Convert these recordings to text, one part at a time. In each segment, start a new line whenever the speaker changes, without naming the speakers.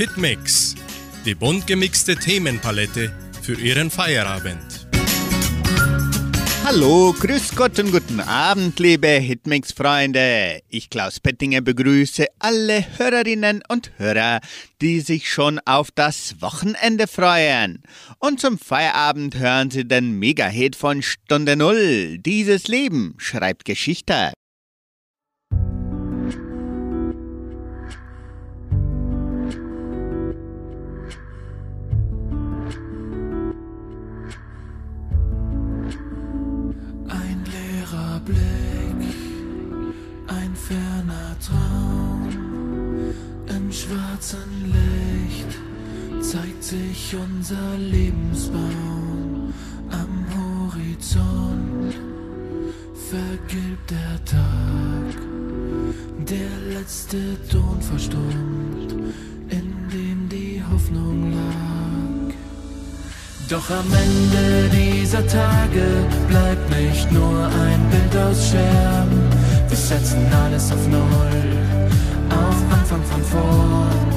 Hitmix, die bunt gemixte Themenpalette für Ihren Feierabend.
Hallo, grüß Gott und guten Abend, liebe Hitmix-Freunde. Ich, Klaus Pettinger, begrüße alle Hörerinnen und Hörer, die sich schon auf das Wochenende freuen. Und zum Feierabend hören Sie den Mega-Hit von Stunde Null. Dieses Leben schreibt Geschichte.
Schwarzen Licht zeigt sich unser Lebensbaum am Horizont. Vergilbt der Tag, der letzte Ton verstummt, in dem die Hoffnung lag. Doch am Ende dieser Tage bleibt nicht nur ein Bild aus Scherben. Wir setzen alles auf Null auf Anfang von vorn.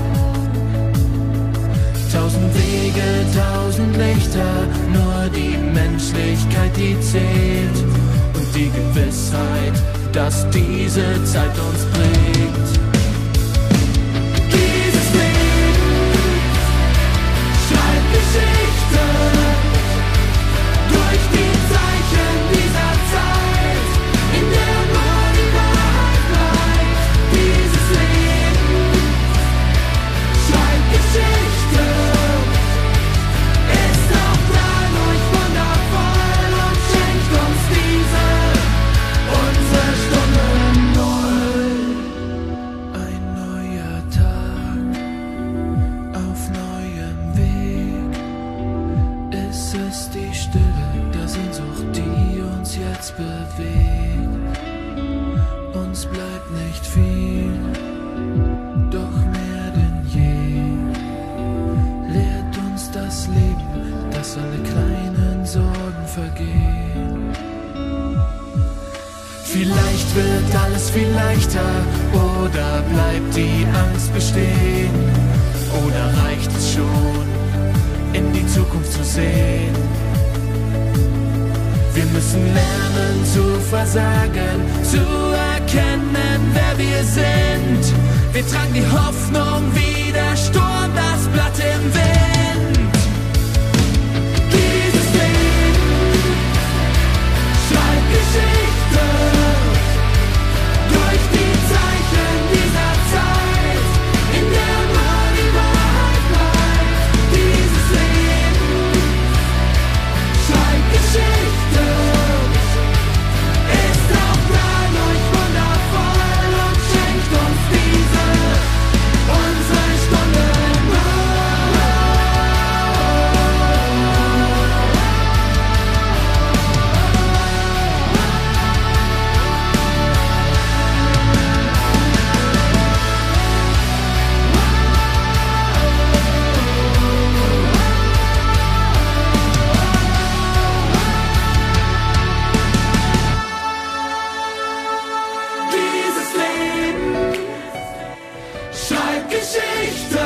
Tausend Wege, tausend Lichter, nur die Menschlichkeit, die zählt. Und die Gewissheit, dass diese Zeit uns prägt. Geschichte.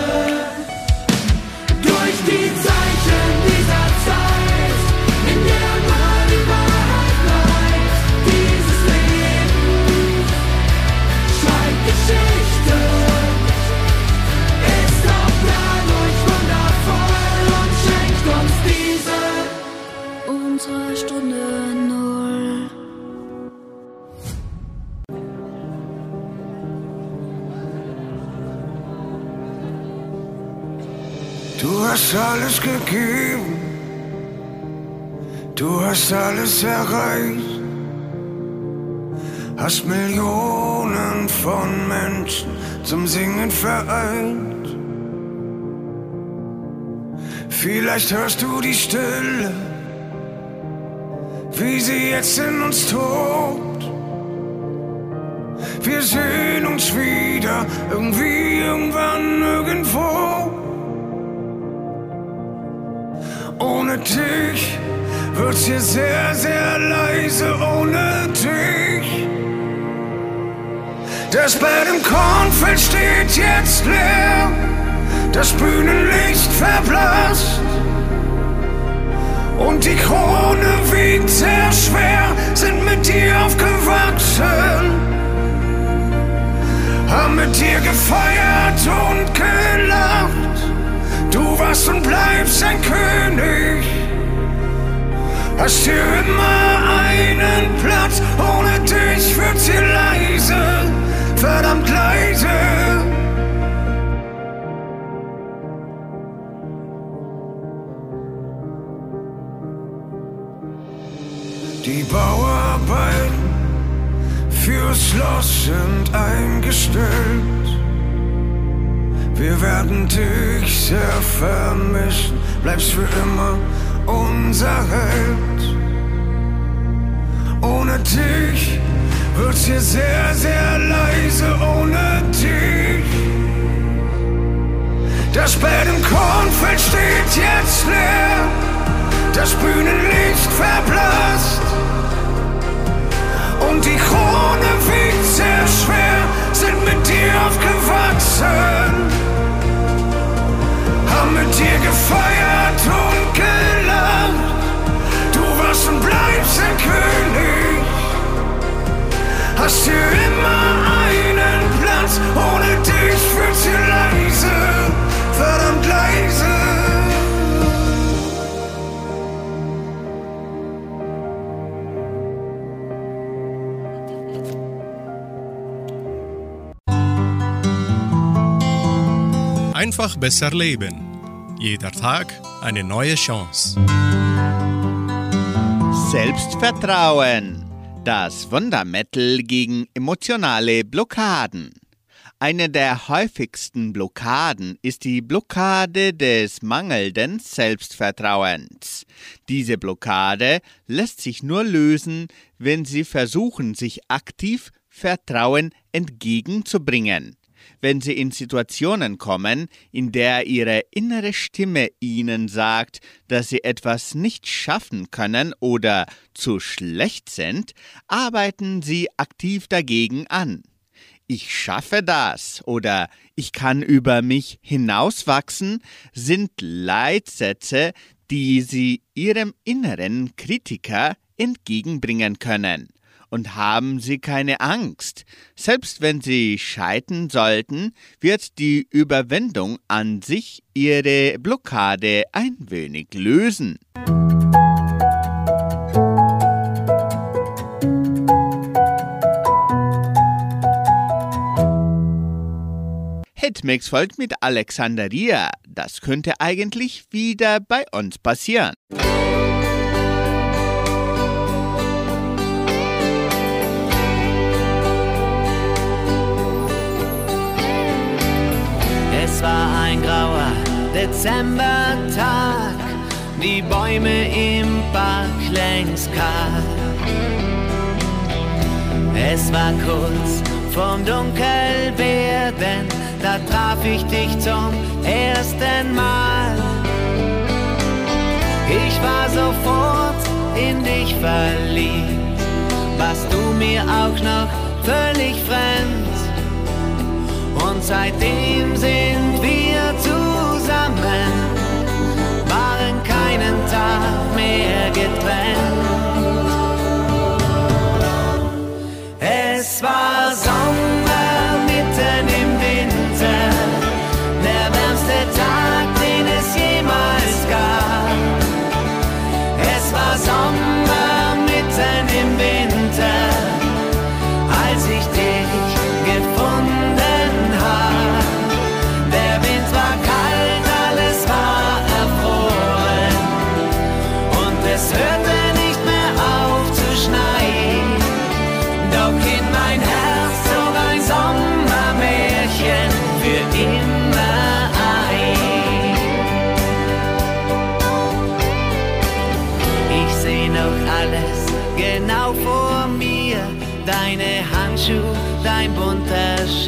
Alles erreicht. Hast Millionen von Menschen zum Singen vereint. Vielleicht hörst du die Stille, wie sie jetzt in uns tobt. Wir sehen uns wieder, irgendwie, irgendwann, irgendwo. Ohne dich wird's hier sehr, sehr leise ohne dich. Das Bett im Kornfeld steht jetzt leer. das Bühnenlicht verblasst. Und die Krone wiegt sehr schwer, sind mit dir aufgewachsen. Haben mit dir gefeiert und gelacht. Du warst und bleibst ein König. Hast hier immer einen Platz, ohne dich wird's hier leise, verdammt leise. Die Bauarbeiten fürs Schloss sind eingestellt. Wir werden dich sehr vermissen, bleibst für immer unser Held. Ohne dich wird's hier sehr, sehr leise, ohne dich. Das Bett im Kornfeld steht jetzt leer, das Bühnenlicht verblasst. Und die Krone wiegt sehr schwer, sind mit dir aufgewachsen. Mit dir gefeiert und gelacht. Du warst und bleibst ein König. Hast hier immer einen Platz, ohne dich wird's hier leise, verdammt leise.
Einfach besser leben. Jeder Tag eine neue Chance.
Selbstvertrauen. Das Wundermittel gegen emotionale Blockaden. Eine der häufigsten Blockaden ist die Blockade des mangelnden Selbstvertrauens. Diese Blockade lässt sich nur lösen, wenn Sie versuchen, sich aktiv Vertrauen entgegenzubringen wenn sie in Situationen kommen, in der ihre innere Stimme ihnen sagt, dass sie etwas nicht schaffen können oder zu schlecht sind, arbeiten sie aktiv dagegen an. Ich schaffe das oder ich kann über mich hinauswachsen sind Leitsätze, die sie ihrem inneren Kritiker entgegenbringen können und haben Sie keine Angst. Selbst wenn Sie scheitern sollten, wird die Überwindung an sich Ihre Blockade ein wenig lösen. Hitmix folgt mit Alexandria. Das könnte eigentlich wieder bei uns passieren.
Es war ein grauer Dezembertag, die Bäume im Park längst kahl. Es war kurz vorm Dunkelwerden, da traf ich dich zum ersten Mal. Ich war sofort in dich verliebt, warst du mir auch noch völlig fremd. Und seitdem sind Mehr getrennt. Es war Sommer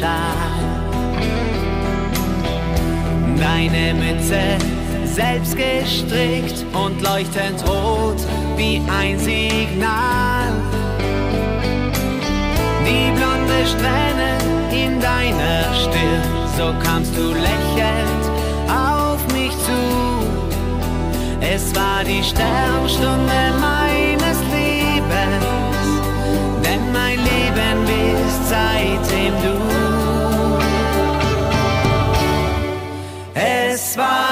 Schal. Deine Mütze selbst gestrickt und leuchtend rot wie ein Signal. Die blonde Strähne in deiner Stirn, so kamst du lächelnd auf mich zu. Es war die Sternstunde meines Lebens, denn mein Leben bist seitdem du. Es war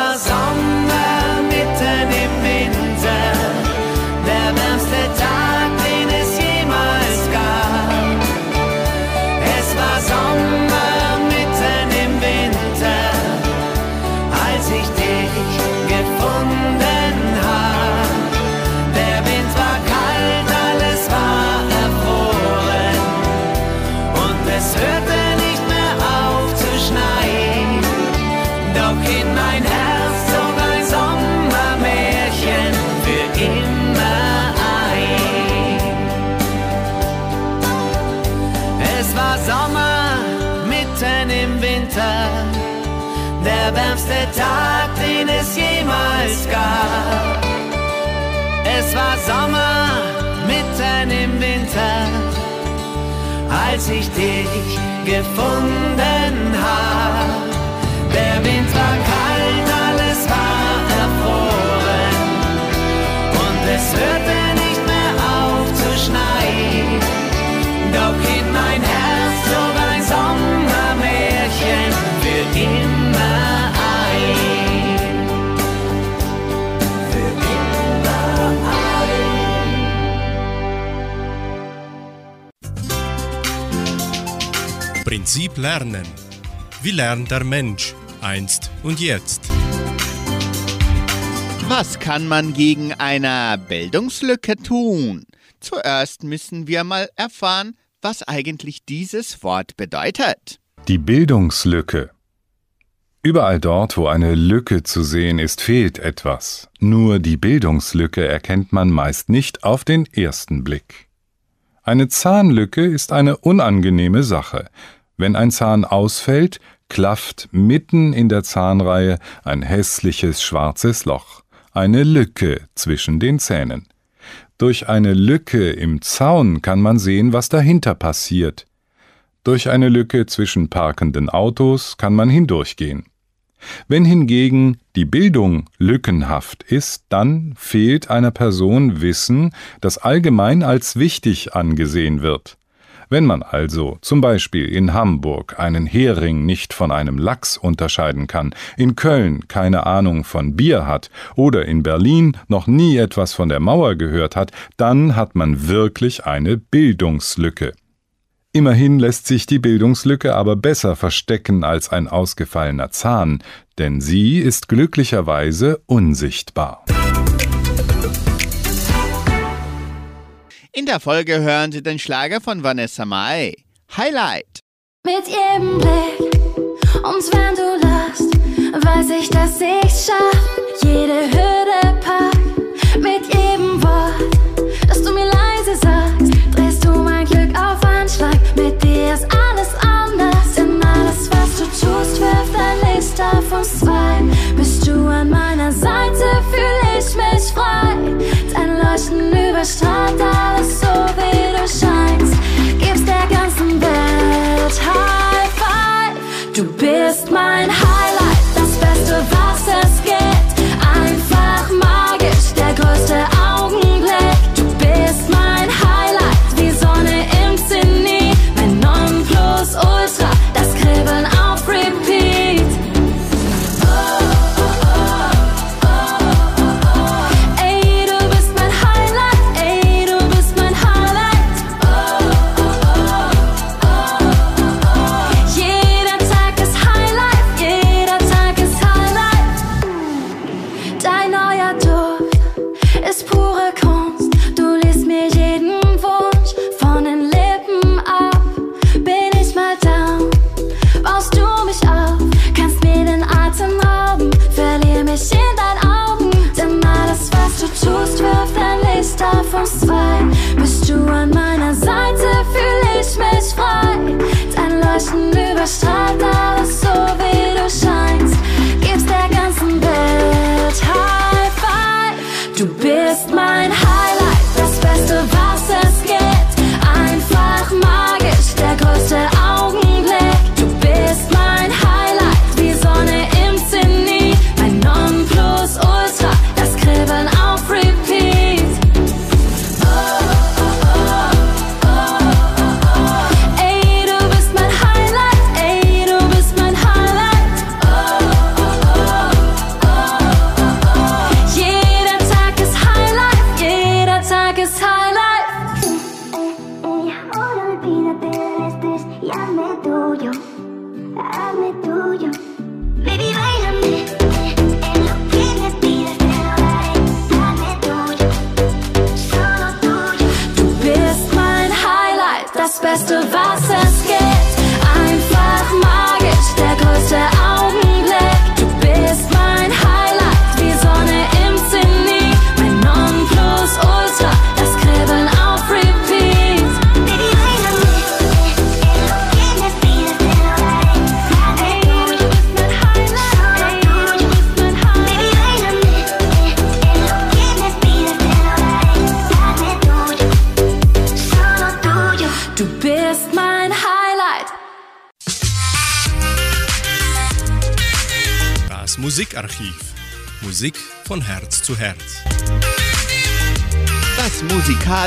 wärmste Tag, den es jemals gab. Es war Sommer mitten im Winter, als ich dich gefunden hab.
Prinzip Lernen. Wie lernt der Mensch einst und jetzt?
Was kann man gegen eine Bildungslücke tun? Zuerst müssen wir mal erfahren, was eigentlich dieses Wort bedeutet.
Die Bildungslücke. Überall dort, wo eine Lücke zu sehen ist, fehlt etwas. Nur die Bildungslücke erkennt man meist nicht auf den ersten Blick. Eine Zahnlücke ist eine unangenehme Sache. Wenn ein Zahn ausfällt, klafft mitten in der Zahnreihe ein hässliches schwarzes Loch, eine Lücke zwischen den Zähnen. Durch eine Lücke im Zaun kann man sehen, was dahinter passiert. Durch eine Lücke zwischen parkenden Autos kann man hindurchgehen. Wenn hingegen die Bildung lückenhaft ist, dann fehlt einer Person Wissen, das allgemein als wichtig angesehen wird. Wenn man also zum Beispiel in Hamburg einen Hering nicht von einem Lachs unterscheiden kann, in Köln keine Ahnung von Bier hat oder in Berlin noch nie etwas von der Mauer gehört hat, dann hat man wirklich eine Bildungslücke. Immerhin lässt sich die Bildungslücke aber besser verstecken als ein ausgefallener Zahn, denn sie ist glücklicherweise unsichtbar.
In der Folge hören Sie den Schlager von Vanessa Mai. Highlight.
Mit jedem Blick und wenn du lachst, weiß ich, dass ich's schaff. Jede Hürde pack. Mit jedem Wort, das du mir leise sagst, drehst du mein Glück auf Anschlag. Mit dir ist alles anders, denn alles, was du tust, wirft ein Licht auf uns zwei. Bist du an meiner Seite, fühle ich mich frei. Dein Leuchten überstrahlt alles bist Leuchten überstrahlt alles so,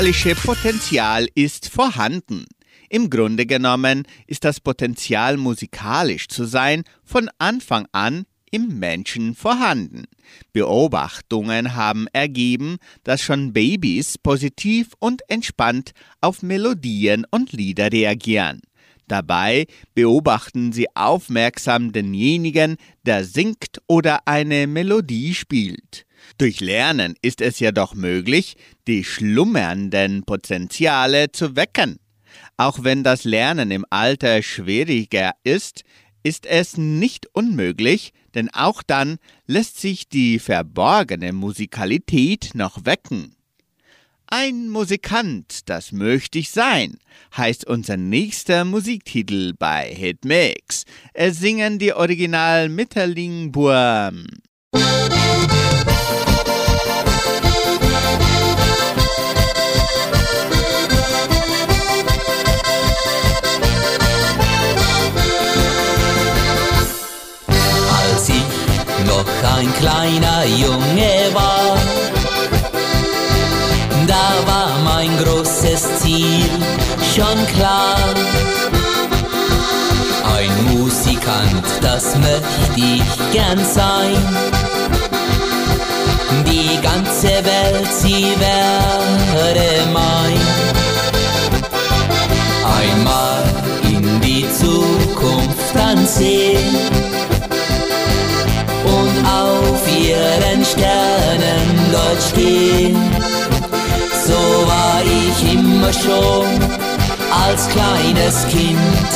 musikalische Potenzial ist vorhanden. Im Grunde genommen ist das Potenzial musikalisch zu sein von Anfang an im Menschen vorhanden. Beobachtungen haben ergeben, dass schon Babys positiv und entspannt auf Melodien und Lieder reagieren. Dabei beobachten sie aufmerksam denjenigen, der singt oder eine Melodie spielt. Durch Lernen ist es jedoch möglich, die schlummernden Potenziale zu wecken. Auch wenn das Lernen im Alter schwieriger ist, ist es nicht unmöglich, denn auch dann lässt sich die verborgene Musikalität noch wecken. Ein Musikant, das möchte ich sein, heißt unser nächster Musiktitel bei Hitmix. Es singen die Original Mitterlingburm.
als ein kleiner Junge war. Da war mein großes Ziel schon klar. Ein Musikant, das möchte ich gern sein. Die ganze Welt, sie wäre mein. Einmal in die Zukunft ansehen und ihren Sternen dort stehen. So war ich immer schon als kleines Kind,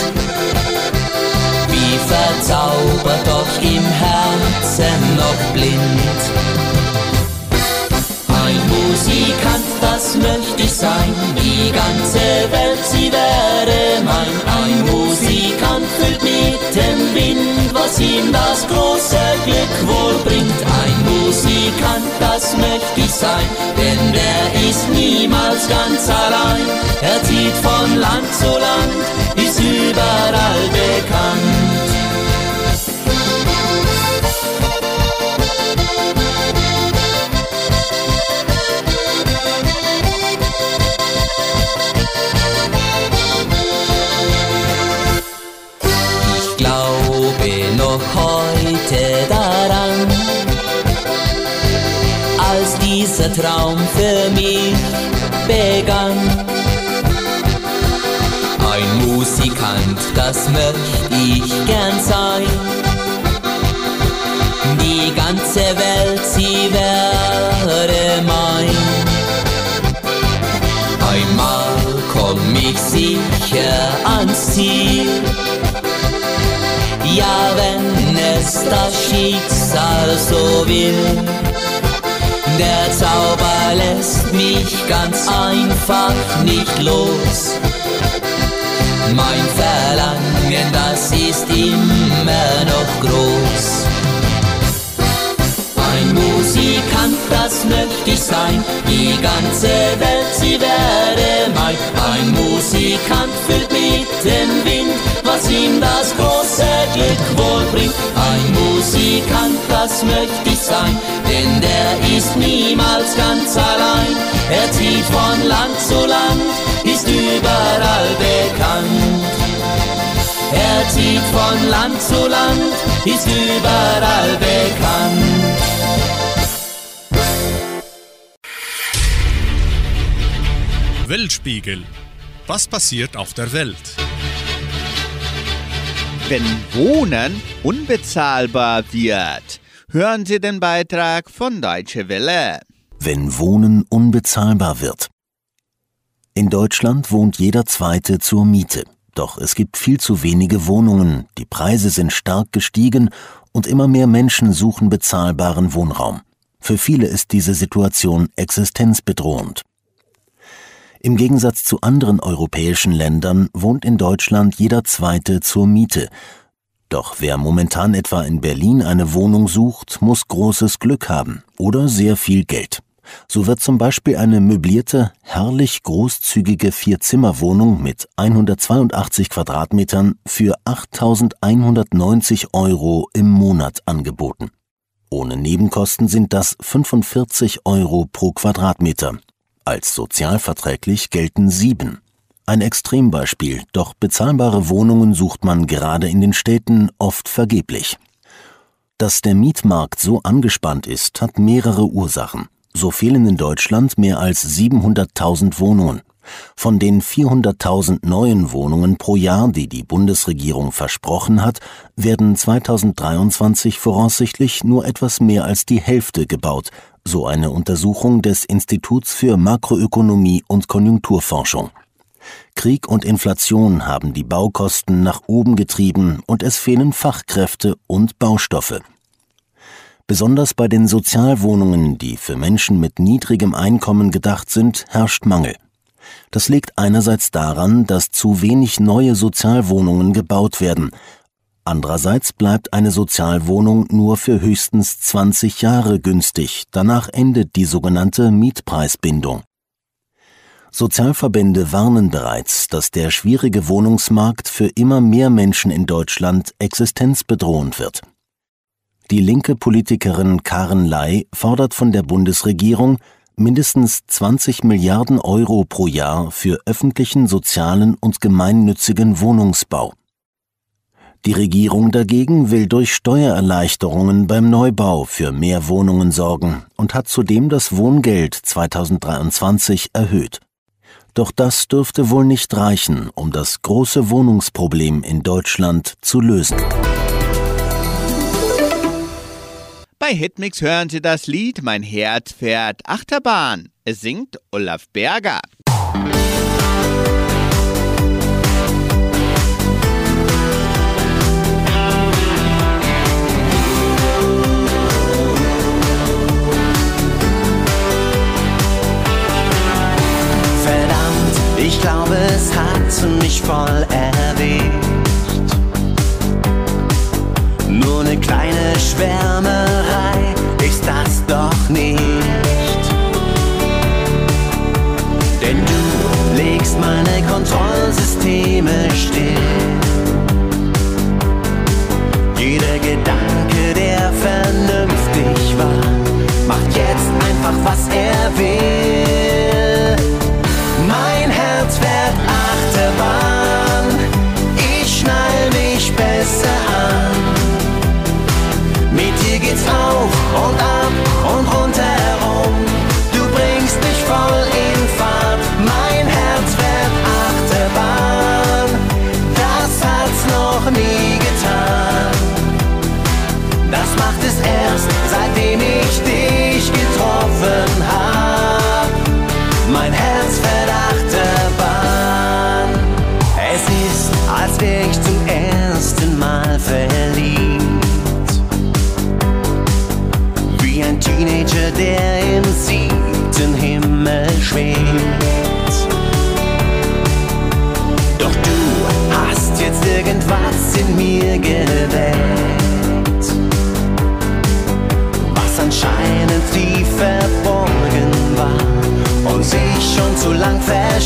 wie verzaubert doch im Herzen noch blind. Ein Musikant, das möchte ich sein, die ganze Welt, sie wäre mein. Ein Musikant füllt mit dem Wind, was ihm das große Glück wohl bringt. Ein Musikant, das möchte ich sein, denn der ist niemals ganz allein. Er zieht von Land zu Land, ist überall bekannt. Dieser Traum für mich begann. Ein Musikant, das möchte ich gern sein. Die ganze Welt, sie wäre mein. Einmal komm ich sicher ans Ziel. Ja, wenn es das Schicksal so will. Der Zauber lässt mich ganz einfach nicht los. Mein Verlangen, das ist immer noch groß. Ein Musikant, das möchte ich sein, die ganze Welt, sie wäre mein. Ein Musikant füllt mit dem Wind, was ihm das große Glück wohl bringt. Musikant, das möchte ich sein, denn der ist niemals ganz allein. Er zieht von Land zu Land, ist überall bekannt. Er zieht von Land zu Land, ist überall bekannt.
Weltspiegel. Was passiert auf der Welt?
Wenn Wohnen unbezahlbar wird. Hören Sie den Beitrag von Deutsche Welle.
Wenn Wohnen unbezahlbar wird. In Deutschland wohnt jeder Zweite zur Miete. Doch es gibt viel zu wenige Wohnungen, die Preise sind stark gestiegen und immer mehr Menschen suchen bezahlbaren Wohnraum. Für viele ist diese Situation existenzbedrohend. Im Gegensatz zu anderen europäischen Ländern wohnt in Deutschland jeder Zweite zur Miete. Doch wer momentan etwa in Berlin eine Wohnung sucht, muss großes Glück haben oder sehr viel Geld. So wird zum Beispiel eine möblierte, herrlich großzügige Vier-Zimmer-Wohnung mit 182 Quadratmetern für 8.190 Euro im Monat angeboten. Ohne Nebenkosten sind das 45 Euro pro Quadratmeter. Als sozialverträglich gelten sieben. Ein Extrembeispiel, doch bezahlbare Wohnungen sucht man gerade in den Städten oft vergeblich. Dass der Mietmarkt so angespannt ist, hat mehrere Ursachen. So fehlen in Deutschland mehr als 700.000 Wohnungen. Von den 400.000 neuen Wohnungen pro Jahr, die die Bundesregierung versprochen hat, werden 2023 voraussichtlich nur etwas mehr als die Hälfte gebaut, so eine Untersuchung des Instituts für Makroökonomie und Konjunkturforschung. Krieg und Inflation haben die Baukosten nach oben getrieben und es fehlen Fachkräfte und Baustoffe. Besonders bei den Sozialwohnungen, die für Menschen mit niedrigem Einkommen gedacht sind, herrscht Mangel. Das liegt einerseits daran, dass zu wenig neue Sozialwohnungen gebaut werden, Andererseits bleibt eine Sozialwohnung nur für höchstens 20 Jahre günstig, danach endet die sogenannte Mietpreisbindung. Sozialverbände warnen bereits, dass der schwierige Wohnungsmarkt für immer mehr Menschen in Deutschland existenzbedrohend wird. Die linke Politikerin Karen Ley fordert von der Bundesregierung mindestens 20 Milliarden Euro pro Jahr für öffentlichen, sozialen und gemeinnützigen Wohnungsbau. Die Regierung dagegen will durch Steuererleichterungen beim Neubau für mehr Wohnungen sorgen und hat zudem das Wohngeld 2023 erhöht. Doch das dürfte wohl nicht reichen, um das große Wohnungsproblem in Deutschland zu lösen.
Bei Hitmix hören Sie das Lied Mein Herz fährt Achterbahn. Es singt Olaf Berger.
Ich glaube, es hat mich voll erwischt. Nur eine kleine Schwärmerei ist das doch nicht. Denn du legst meine Kontrollsysteme still. Jeder Gedanke, der vernünftig war, macht jetzt einfach, was er will. Herz fährt Achterbahn. Es ist, als wär ich zum ersten Mal verliebt. Wie ein Teenager, der im siebten Himmel schwebt. Doch du hast jetzt irgendwas in mir geweckt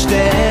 lang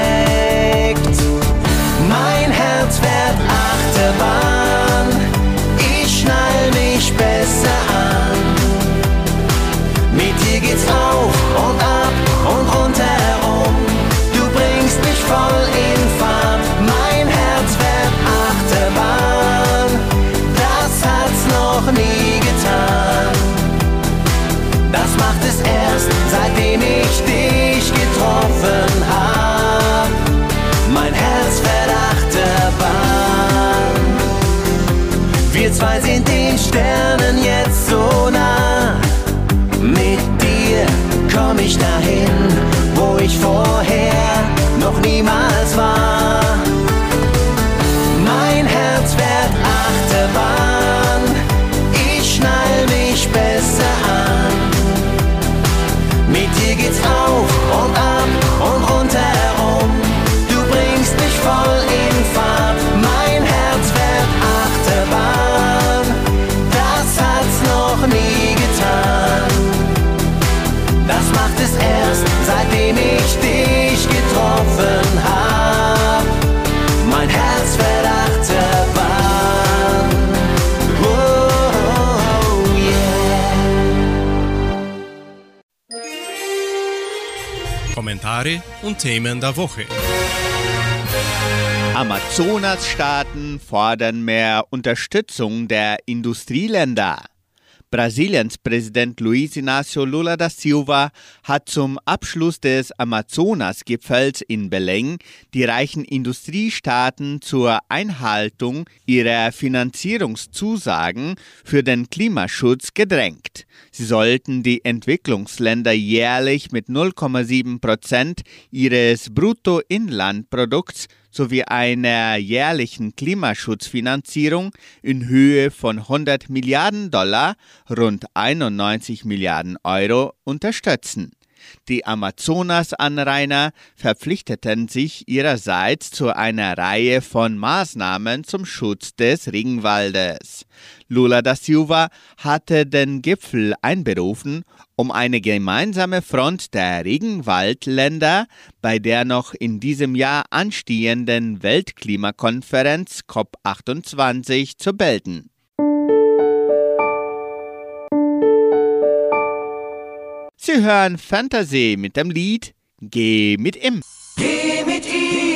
Kommentare und Themen der Woche.
Amazonasstaaten fordern mehr Unterstützung der Industrieländer. Brasiliens Präsident Luiz Inácio Lula da Silva hat zum Abschluss des Amazonas-Gipfels in Belém die reichen Industriestaaten zur Einhaltung ihrer Finanzierungszusagen für den Klimaschutz gedrängt. Sie sollten die Entwicklungsländer jährlich mit 0,7 Prozent ihres Bruttoinlandprodukts sowie einer jährlichen Klimaschutzfinanzierung in Höhe von 100 Milliarden Dollar, rund 91 Milliarden Euro, unterstützen. Die Amazonas-Anrainer verpflichteten sich ihrerseits zu einer Reihe von Maßnahmen zum Schutz des Regenwaldes. Lula da Silva hatte den Gipfel einberufen, um eine gemeinsame Front der Regenwaldländer bei der noch in diesem Jahr anstehenden Weltklimakonferenz COP28 zu bilden. Sie hören Fantasy mit dem Lied Geh mit ihm.
Geh mit ihm,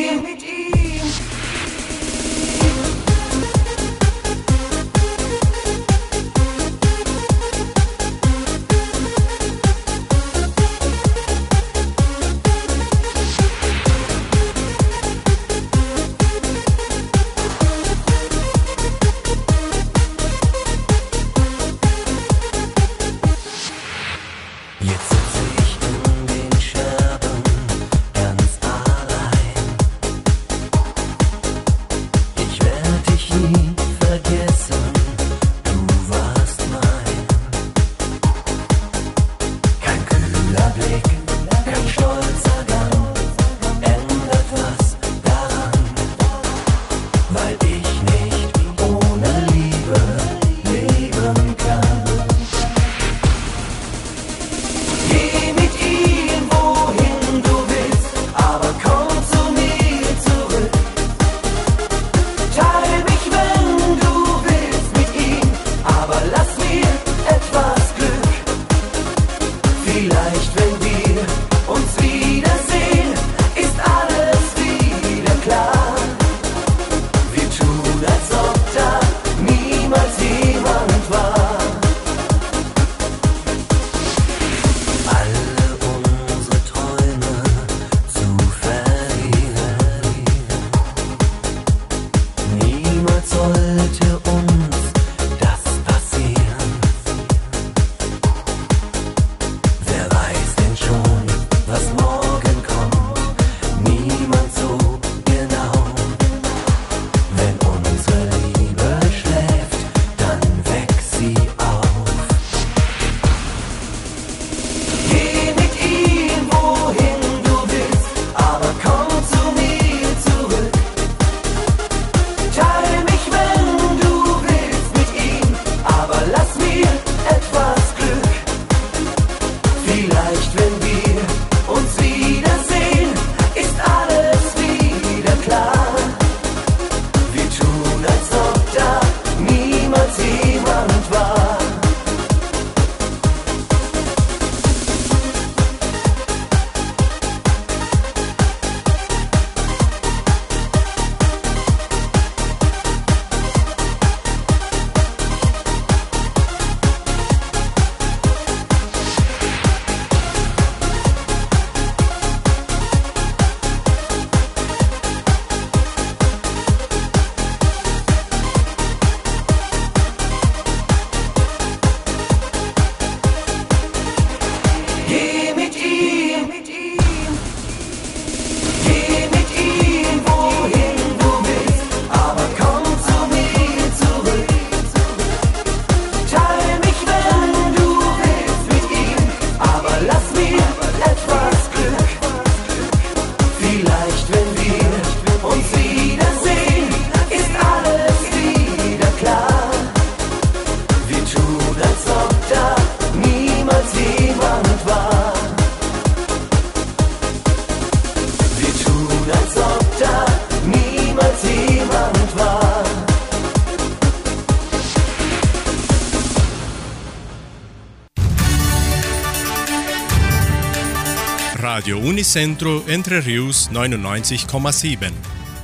Unicentro Entre Rius 99,7.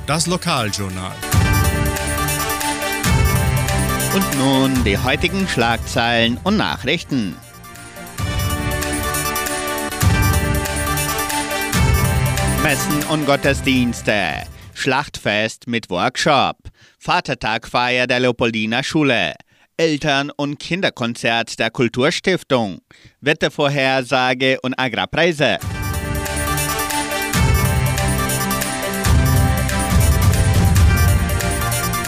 Das Lokaljournal.
Und nun die heutigen Schlagzeilen und Nachrichten. Messen und Gottesdienste. Schlachtfest mit Workshop. Vatertagfeier der Leopoldina Schule. Eltern- und Kinderkonzert der Kulturstiftung. Wettervorhersage und Agrarpreise.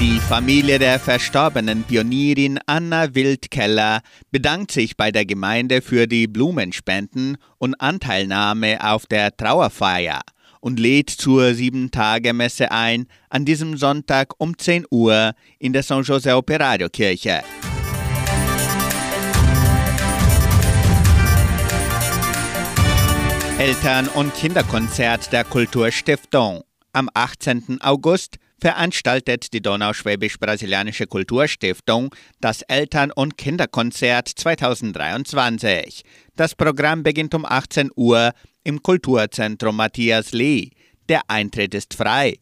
Die Familie der verstorbenen Pionierin Anna Wildkeller bedankt sich bei der Gemeinde für die Blumenspenden und Anteilnahme auf der Trauerfeier und lädt zur Sieben-Tage-Messe ein an diesem Sonntag um 10 Uhr in der San José Operario Kirche. Eltern- und Kinderkonzert der Kulturstiftung. Am 18. August veranstaltet die Donauschwäbisch-Brasilianische Kulturstiftung das Eltern- und Kinderkonzert 2023. Das Programm beginnt um 18 Uhr im Kulturzentrum Matthias Lee. Der Eintritt ist frei.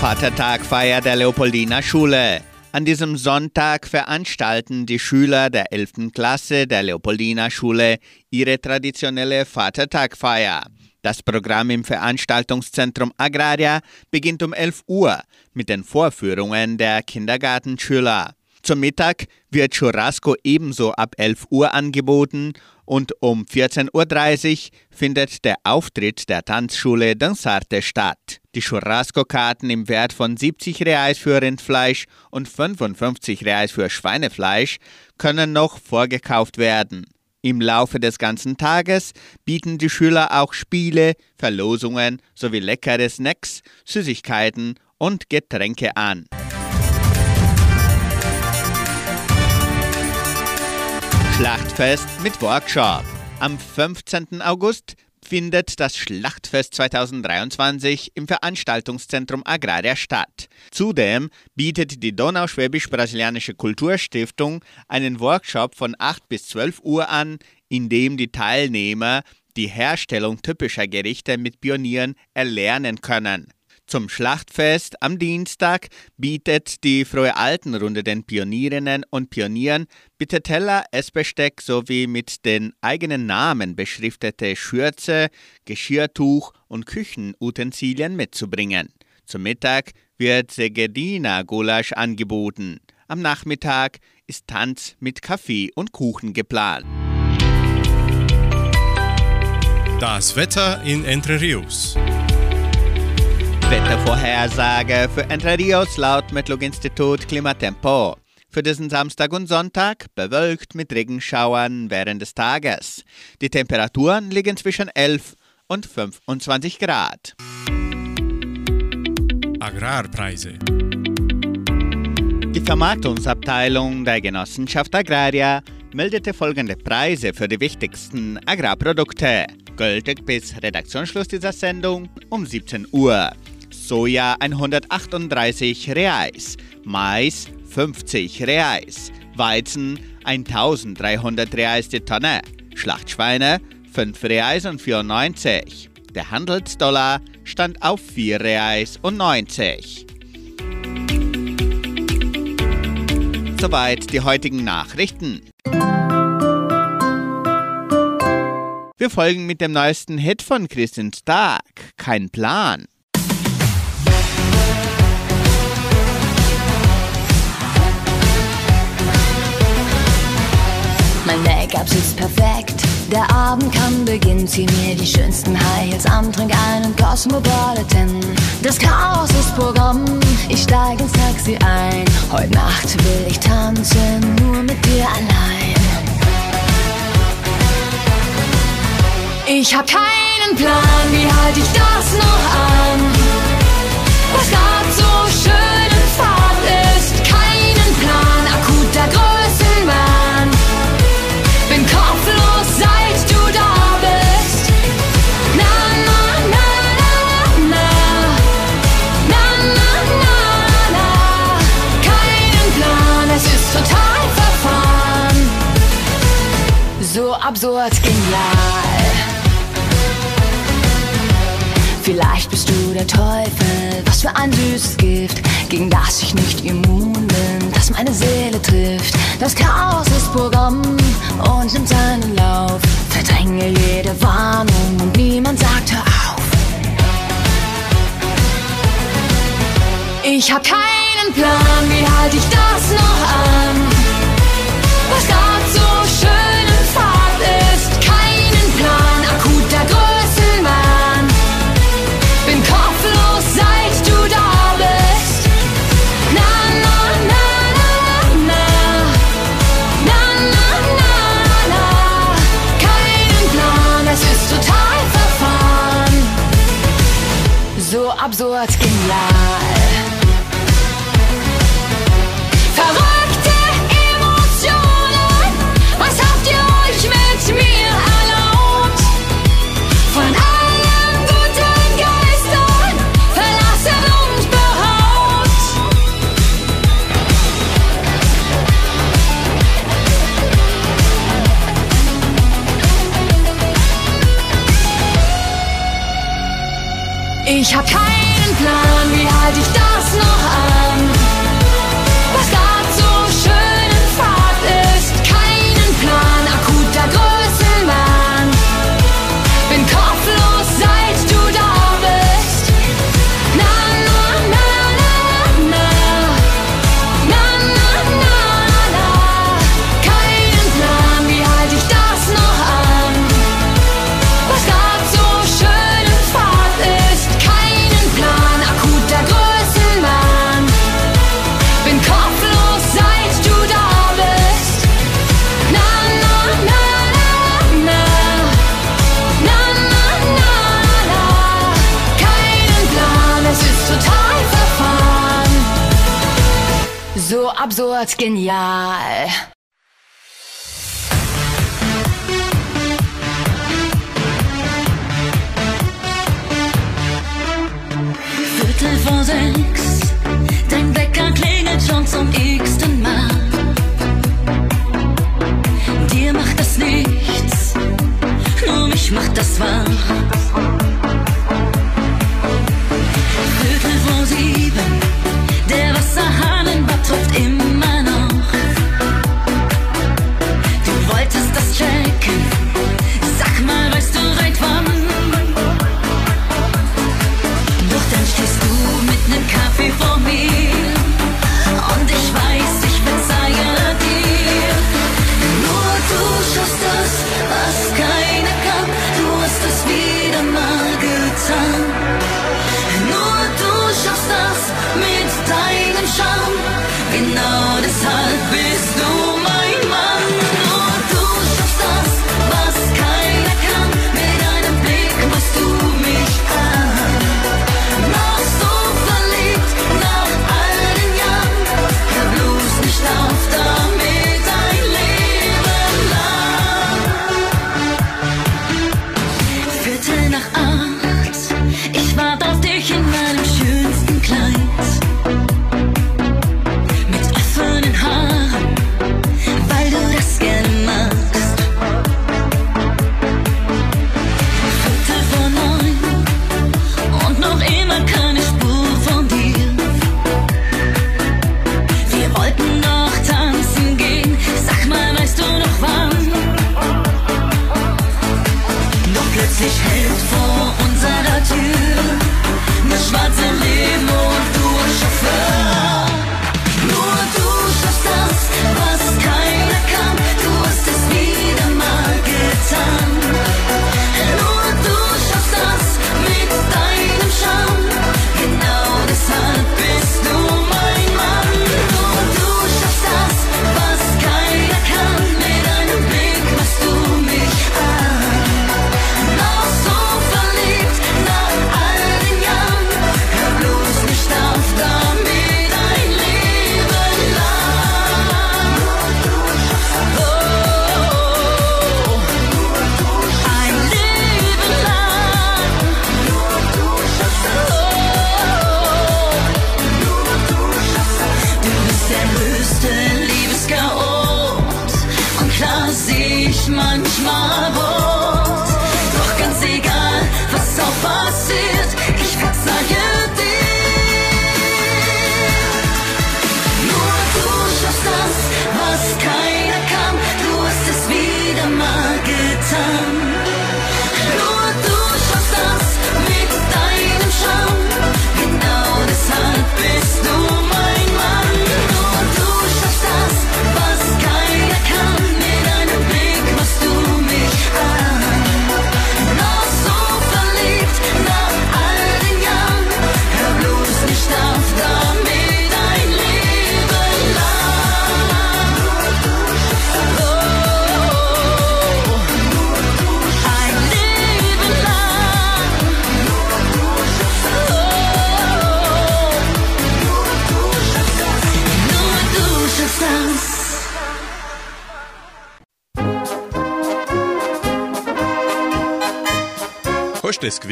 Vatertagfeier der Leopoldina Schule. An diesem Sonntag veranstalten die Schüler der 11. Klasse der Leopoldina Schule ihre traditionelle Vatertagfeier. Das Programm im Veranstaltungszentrum Agraria beginnt um 11 Uhr mit den Vorführungen der Kindergartenschüler. Zum Mittag wird Churrasco ebenso ab 11 Uhr angeboten und um 14.30 Uhr findet der Auftritt der Tanzschule Dansarte statt. Die Churrasco-Karten im Wert von 70 Reais für Rindfleisch und 55 Reais für Schweinefleisch können noch vorgekauft werden. Im Laufe des ganzen Tages bieten die Schüler auch Spiele, Verlosungen sowie leckere Snacks, Süßigkeiten und Getränke an. Schlachtfest mit Workshop. Am 15. August findet das Schlachtfest 2023 im Veranstaltungszentrum Agraria statt. Zudem bietet die Donauschwäbisch-Brasilianische Kulturstiftung einen Workshop von 8 bis 12 Uhr an, in dem die Teilnehmer die Herstellung typischer Gerichte mit Pionieren erlernen können. Zum Schlachtfest am Dienstag bietet die Frohe Altenrunde den Pionierinnen und Pionieren bitte Teller, Essbesteck sowie mit den eigenen Namen beschriftete Schürze, Geschirrtuch und Küchenutensilien mitzubringen. Zum Mittag wird Segedina Gulasch angeboten. Am Nachmittag ist Tanz mit Kaffee und Kuchen geplant.
Das Wetter in Entre Rios.
Wettervorhersage für Entre Rios laut Metlog-Institut Klimatempo. Für diesen Samstag und Sonntag bewölkt mit Regenschauern während des Tages. Die Temperaturen liegen zwischen 11 und 25 Grad.
Agrarpreise.
Die Vermarktungsabteilung der Genossenschaft Agraria meldete folgende Preise für die wichtigsten Agrarprodukte. Gültig bis Redaktionsschluss dieser Sendung um 17 Uhr. Soja 138 Reais, Mais 50 Reais, Weizen 1300 Reais die Tonne, Schlachtschweine 5 Reais und 94. Der Handelsdollar stand auf 4 Reais und 90. Soweit die heutigen Nachrichten. Wir folgen mit dem neuesten Hit von Christian Stark, Kein Plan.
Mein Make-up sitzt perfekt. Der Abend kann beginnen. Zieh mir die schönsten High an, trink einen Cosmopolitan. Das Chaos ist Programm. Ich steig ins Taxi ein. Heute Nacht will ich tanzen, nur mit dir allein. Ich hab keinen Plan, wie halt ich das noch an? Was grad so schön absurd genial. Vielleicht bist du der Teufel, was für ein süßes Gift, gegen das ich nicht immun bin, das meine Seele trifft. Das Chaos ist Programm und nimmt seinen Lauf. Verdränge jede Warnung und niemand sagt hör auf. Ich hab keinen Plan, wie halte ich das noch an?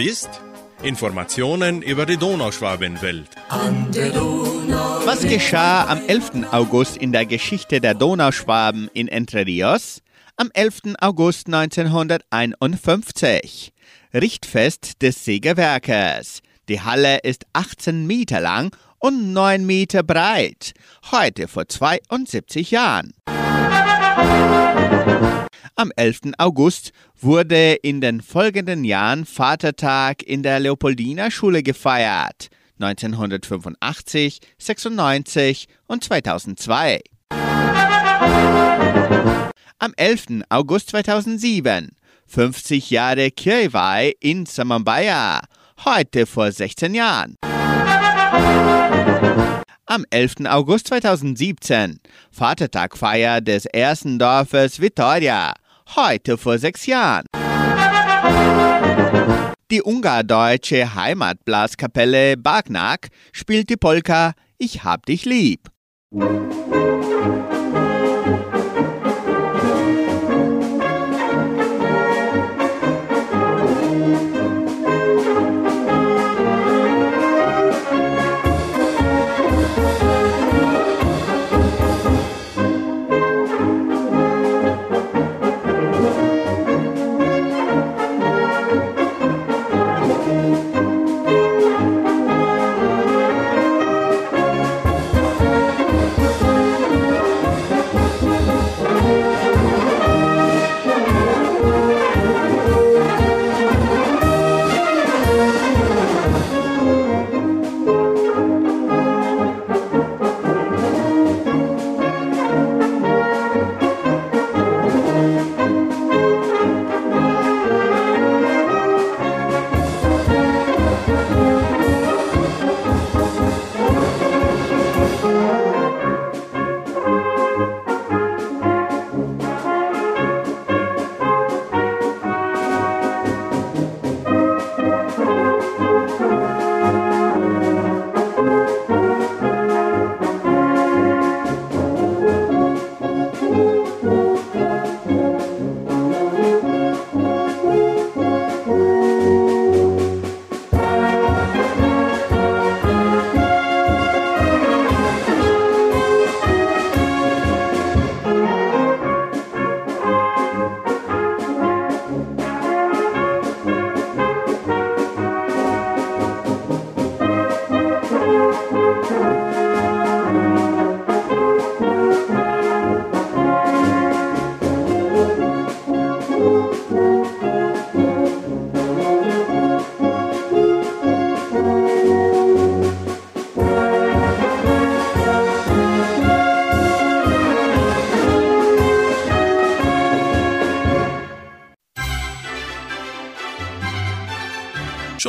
Gewusst? Informationen über die Donauschwabenwelt.
Was geschah am 11. August in der Geschichte der Donauschwaben in Entre Rios? Am 11. August 1951. Richtfest des Sägewerkes. Die Halle ist 18 Meter lang und 9 Meter breit. Heute vor 72 Jahren. Am 11. August wurde in den folgenden Jahren Vatertag in der Leopoldina Schule gefeiert. 1985, 96 und 2002. Am 11. August 2007 50 Jahre Kirchweih in Samambaya, heute vor 16 Jahren. Am 11. August 2017 Vatertagfeier des ersten Dorfes Vitoria, heute vor sechs Jahren. Die ungardeutsche Heimatblaskapelle Bagnac spielt die Polka Ich hab dich lieb.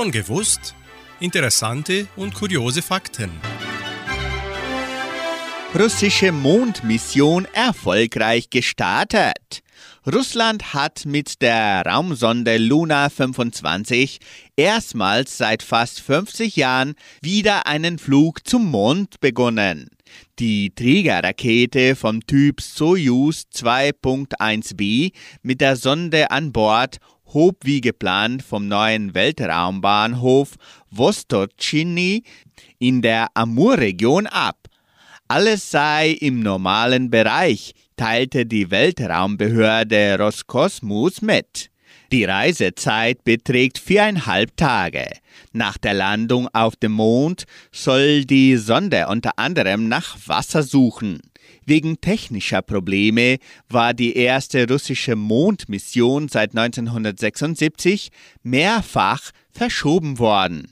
Schon gewusst? Interessante und kuriose Fakten.
Russische Mondmission erfolgreich gestartet. Russland hat mit der Raumsonde Luna 25 erstmals seit fast 50 Jahren wieder einen Flug zum Mond begonnen. Die Trägerrakete vom Typ Soyuz 2.1b mit der Sonde an Bord hob wie geplant vom neuen Weltraumbahnhof Vostochny in der Amurregion ab. Alles sei im normalen Bereich, teilte die Weltraumbehörde Roskosmos mit. Die Reisezeit beträgt viereinhalb Tage. Nach der Landung auf dem Mond soll die Sonde unter anderem nach Wasser suchen. Wegen technischer Probleme war die erste russische Mondmission seit 1976 mehrfach verschoben worden.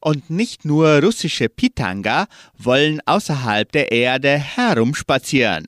Und nicht nur russische Pitanga wollen außerhalb der Erde herumspazieren.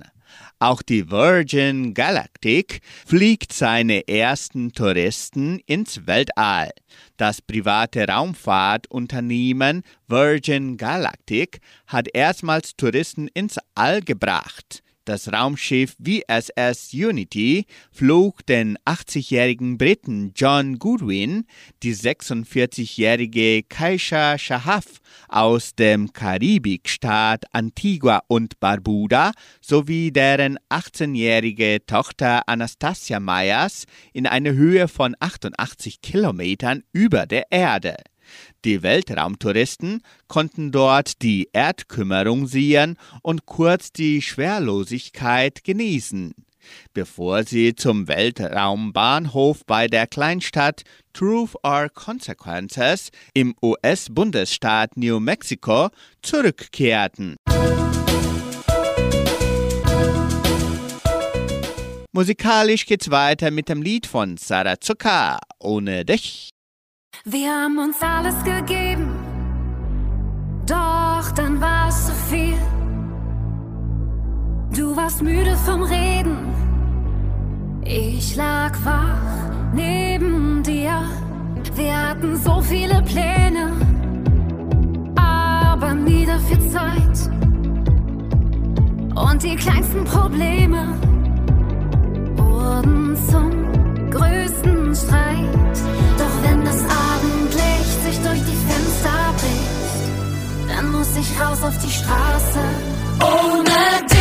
Auch die Virgin Galactic fliegt seine ersten Touristen ins Weltall. Das private Raumfahrtunternehmen Virgin Galactic hat erstmals Touristen ins All gebracht. Das Raumschiff VSS Unity flog den 80-jährigen Briten John Goodwin, die 46-jährige Kaisha Shahaf aus dem Karibikstaat Antigua und Barbuda sowie deren 18-jährige Tochter Anastasia Myers in eine Höhe von 88 Kilometern über der Erde. Die Weltraumtouristen konnten dort die Erdkümmerung sehen und kurz die Schwerlosigkeit genießen, bevor sie zum Weltraumbahnhof bei der Kleinstadt Truth or Consequences im US-Bundesstaat New Mexico zurückkehrten. Musikalisch geht's weiter mit dem Lied von Sarah Zucker, Ohne dich.
Wir haben uns alles gegeben, doch dann war es zu viel. Du warst müde vom Reden, ich lag wach neben dir. Wir hatten so viele Pläne, aber nie dafür Zeit. Und die kleinsten Probleme wurden zum größten Streit. Ich raus auf die Straße. Ohne dich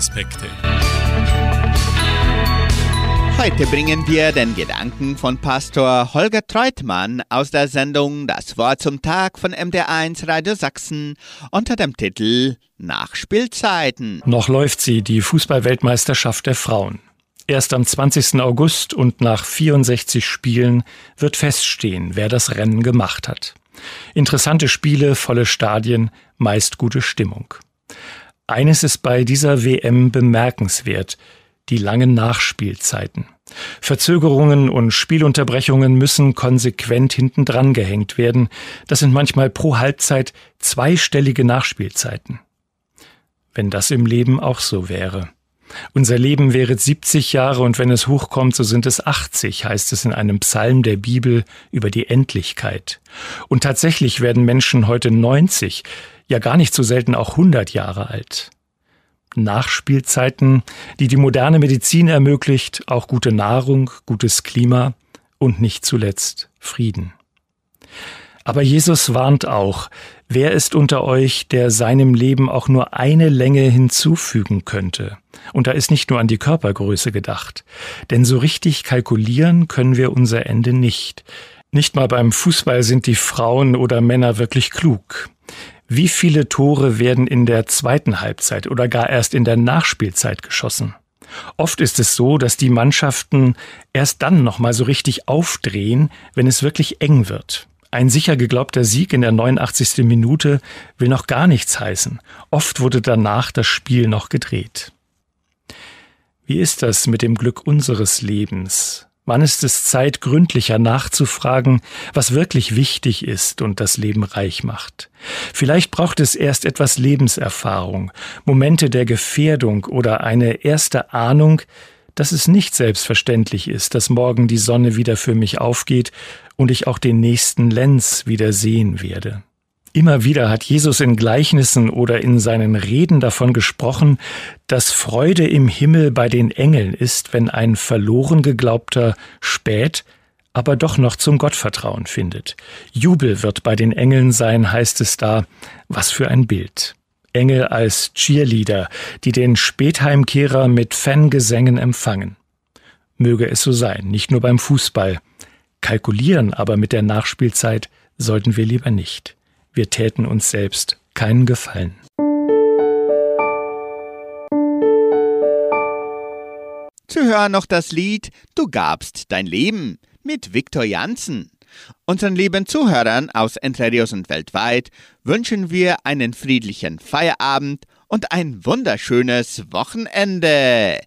Lebensaspekte.
Heute bringen wir den Gedanken von Pastor Holger Treutmann aus der Sendung Das Wort zum Tag von MDR1 Radio Sachsen unter dem Titel Nachspielzeiten.
Noch läuft sie, die Fußballweltmeisterschaft der Frauen. Erst am 20. August und nach 64 Spielen wird feststehen, wer das Rennen gemacht hat. Interessante Spiele, volle Stadien, meist gute Stimmung. Eines ist bei dieser WM bemerkenswert, die langen Nachspielzeiten. Verzögerungen und Spielunterbrechungen müssen konsequent hintendran gehängt werden. Das sind manchmal pro Halbzeit zweistellige Nachspielzeiten. Wenn das im Leben auch so wäre. Unser Leben wäre 70 Jahre und wenn es hochkommt, so sind es 80, heißt es in einem Psalm der Bibel über die Endlichkeit. Und tatsächlich werden Menschen heute 90, ja gar nicht so selten auch 100 Jahre alt. Nachspielzeiten, die die moderne Medizin ermöglicht, auch gute Nahrung, gutes Klima und nicht zuletzt Frieden. Aber Jesus warnt auch, wer ist unter euch, der seinem Leben auch nur eine Länge hinzufügen könnte? Und da ist nicht nur an die Körpergröße gedacht. Denn so richtig kalkulieren können wir unser Ende nicht. Nicht mal beim Fußball sind die Frauen oder Männer wirklich klug. Wie viele Tore werden in der zweiten Halbzeit oder gar erst in der Nachspielzeit geschossen? Oft ist es so, dass die Mannschaften erst dann nochmal so richtig aufdrehen, wenn es wirklich eng wird. Ein sicher geglaubter Sieg in der 89. Minute will noch gar nichts heißen. Oft wurde danach das Spiel noch gedreht. Wie ist das mit dem Glück unseres Lebens? Wann ist es Zeit, gründlicher nachzufragen, was wirklich wichtig ist und das Leben reich macht? Vielleicht braucht es erst etwas Lebenserfahrung, Momente der Gefährdung oder eine erste Ahnung, dass es nicht selbstverständlich ist, dass morgen die Sonne wieder für mich aufgeht und ich auch den nächsten Lenz wieder sehen werde. Immer wieder hat Jesus in Gleichnissen oder in seinen Reden davon gesprochen, dass Freude im Himmel bei den Engeln ist, wenn ein verloren geglaubter spät, aber doch noch zum Gottvertrauen findet. Jubel wird bei den Engeln sein, heißt es da. Was für ein Bild. Engel als Cheerleader, die den Spätheimkehrer mit Fangesängen empfangen. Möge es so sein, nicht nur beim Fußball. Kalkulieren aber mit der Nachspielzeit sollten wir lieber nicht. Wir täten uns selbst keinen Gefallen.
Zu hören noch das Lied Du gabst dein Leben mit Viktor Janssen. Unseren lieben Zuhörern aus Entre Rios und weltweit wünschen wir einen friedlichen Feierabend und ein wunderschönes Wochenende.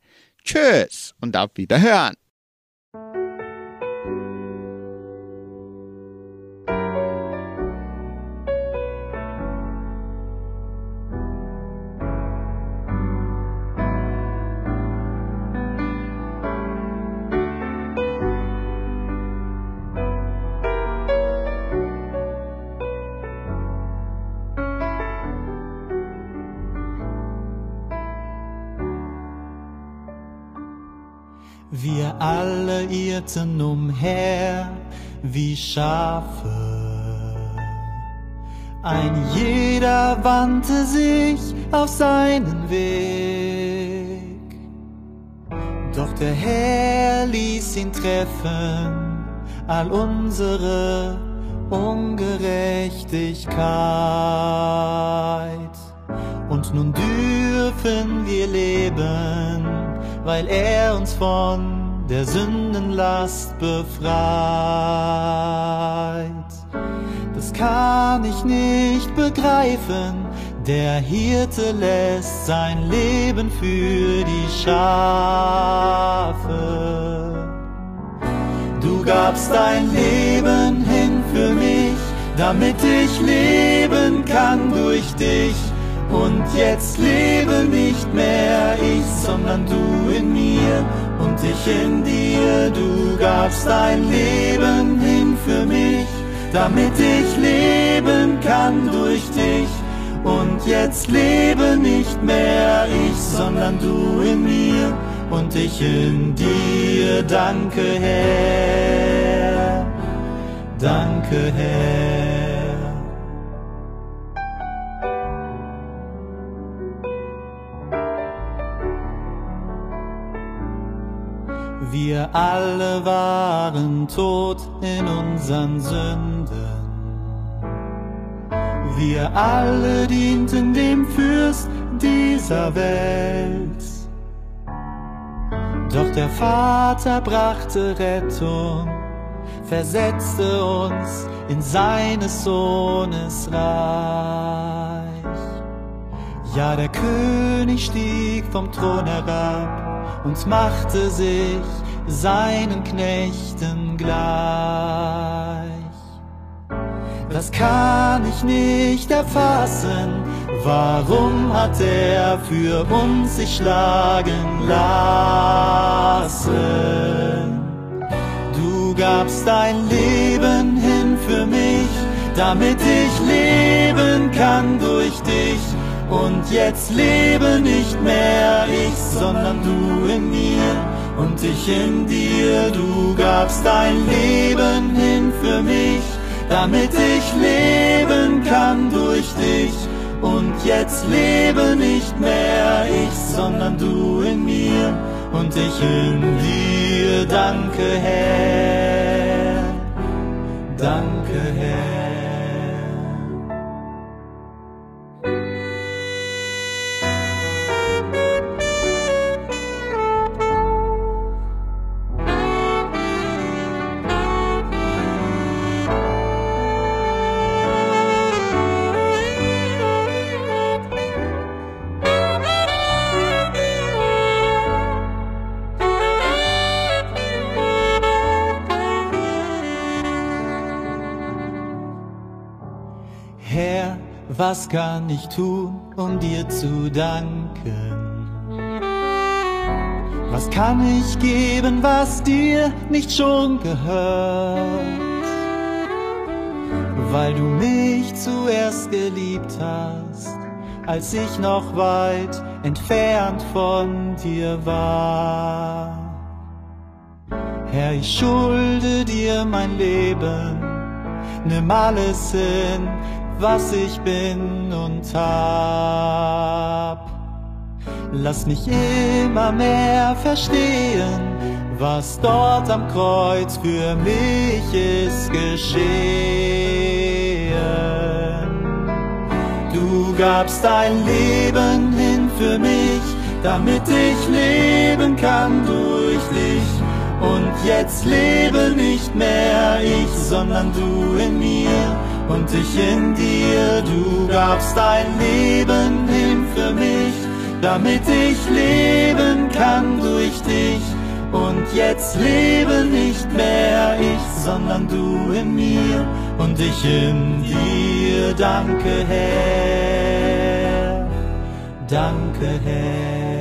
Tschüss und auf Wiederhören.
Schafe. Ein jeder wandte sich auf seinen Weg. Doch der Herr ließ ihn treffen, all unsere Ungerechtigkeit. Und nun dürfen wir leben weil er uns von der Sündenlast befreit. Das kann ich nicht begreifen, der Hirte lässt sein Leben für die Schafe. Du gabst dein Leben hin für mich, damit ich leben kann durch dich und jetzt lebe nicht mehr ich, sondern du in mir und ich in dir. Du gabst dein Leben hin für mich, damit ich leben kann durch dich. Und jetzt lebe nicht mehr ich, sondern du in mir und ich in dir. Danke Herr, danke Herr. Wir alle waren tot in unseren Sünden. Wir alle dienten dem Fürst dieser Welt. Doch der Vater brachte Rettung, versetzte uns in seines Sohnes Reich. Ja, der König stieg vom Thron herab und machte sich seinen Knechten gleich. Das kann ich nicht erfassen, warum hat er für uns sich schlagen lassen? Du gabst dein Leben hin für mich, damit ich leben kann durch dich und jetzt lebe nicht mehr ich, sondern du in mir und ich in dir. Du gabst dein Leben hin für mich, damit ich leben kann durch dich. Und jetzt lebe nicht mehr ich, sondern du in mir und ich in dir. Danke, Herr. Danke, Herr. Was kann ich tun, um dir zu danken? Was kann ich geben, was dir nicht schon gehört? Weil du mich zuerst geliebt hast, als ich noch weit entfernt von dir war. Herr, ich schulde dir mein Leben, nimm alles hin, was ich bin und hab. Lass mich immer mehr verstehen, was dort am Kreuz für mich ist geschehen. Du gabst dein Leben hin für mich, damit ich leben kann durch dich. Und jetzt lebe nicht mehr ich, sondern du in mir und ich in dir. Du gabst dein Leben hin für mich, damit ich leben kann durch dich. Und jetzt lebe nicht mehr ich, sondern du in mir und ich in dir. Danke, Herr. Danke, Herr.